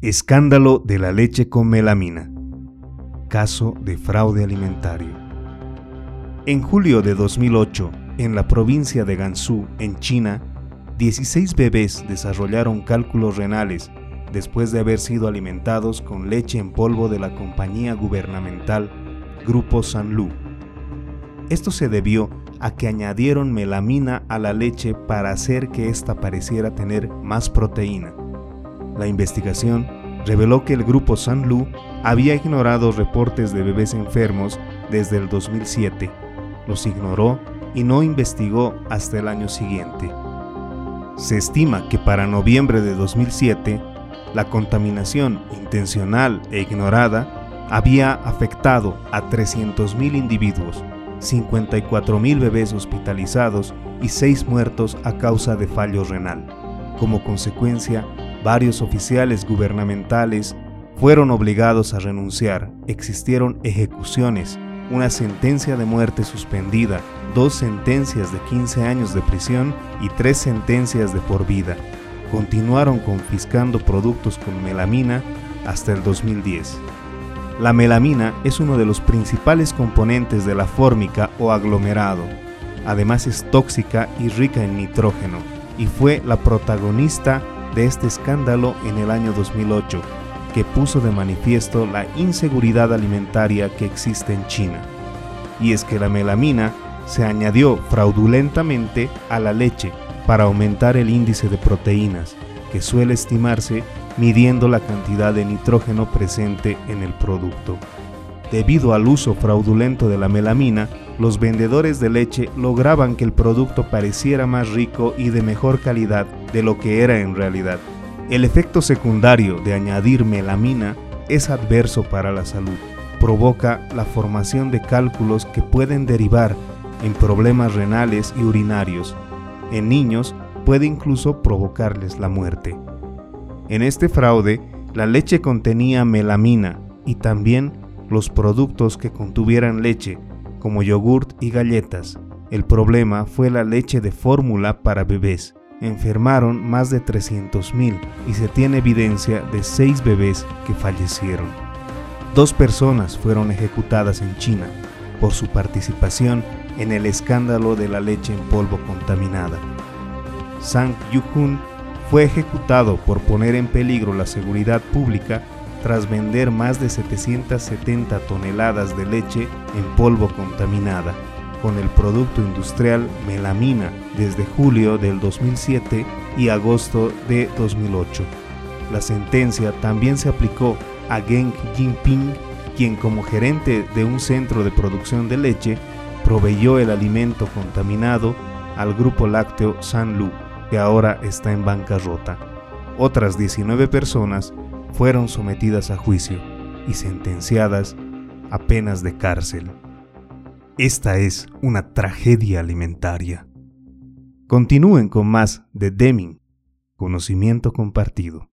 Escándalo de la leche con melamina. Caso de fraude alimentario. En julio de 2008, en la provincia de Gansu, en China, 16 bebés desarrollaron cálculos renales después de haber sido alimentados con leche en polvo de la compañía gubernamental Grupo Sanlu. Esto se debió a que añadieron melamina a la leche para hacer que ésta pareciera tener más proteína. La investigación reveló que el grupo Sanlu había ignorado reportes de bebés enfermos desde el 2007. Los ignoró y no investigó hasta el año siguiente. Se estima que para noviembre de 2007, la contaminación intencional e ignorada había afectado a 300.000 individuos, 54.000 bebés hospitalizados y 6 muertos a causa de fallo renal. Como consecuencia, varios oficiales gubernamentales fueron obligados a renunciar, existieron ejecuciones, una sentencia de muerte suspendida, dos sentencias de 15 años de prisión y tres sentencias de por vida. Continuaron confiscando productos con melamina hasta el 2010. La melamina es uno de los principales componentes de la fórmica o aglomerado. Además es tóxica y rica en nitrógeno, y fue la protagonista de este escándalo en el año 2008, que puso de manifiesto la inseguridad alimentaria que existe en China. Y es que la melamina se añadió fraudulentamente a la leche para aumentar el índice de proteínas, que suele estimarse midiendo la cantidad de nitrógeno presente en el producto. Debido al uso fraudulento de la melamina, los vendedores de leche lograban que el producto pareciera más rico y de mejor calidad de lo que era en realidad. El efecto secundario de añadir melamina es adverso para la salud. Provoca la formación de cálculos que pueden derivar en problemas renales y urinarios. En niños puede incluso provocarles la muerte. En este fraude, la leche contenía melamina y también los productos que contuvieran leche, como yogurt y galletas. El problema fue la leche de fórmula para bebés. Enfermaron más de 300.000 y se tiene evidencia de 6 bebés que fallecieron. Dos personas fueron ejecutadas en China por su participación en el escándalo de la leche en polvo contaminada. Sang Yuhun fue ejecutado por poner en peligro la seguridad pública tras vender más de 770 toneladas de leche en polvo contaminada con el producto industrial melamina desde julio del 2007 y agosto de 2008. La sentencia también se aplicó a Geng Jinping, quien como gerente de un centro de producción de leche proveyó el alimento contaminado al grupo lácteo Sanlu que ahora está en bancarrota. Otras 19 personas fueron sometidas a juicio y sentenciadas a penas de cárcel. Esta es una tragedia alimentaria. Continúen con más de Deming, conocimiento compartido.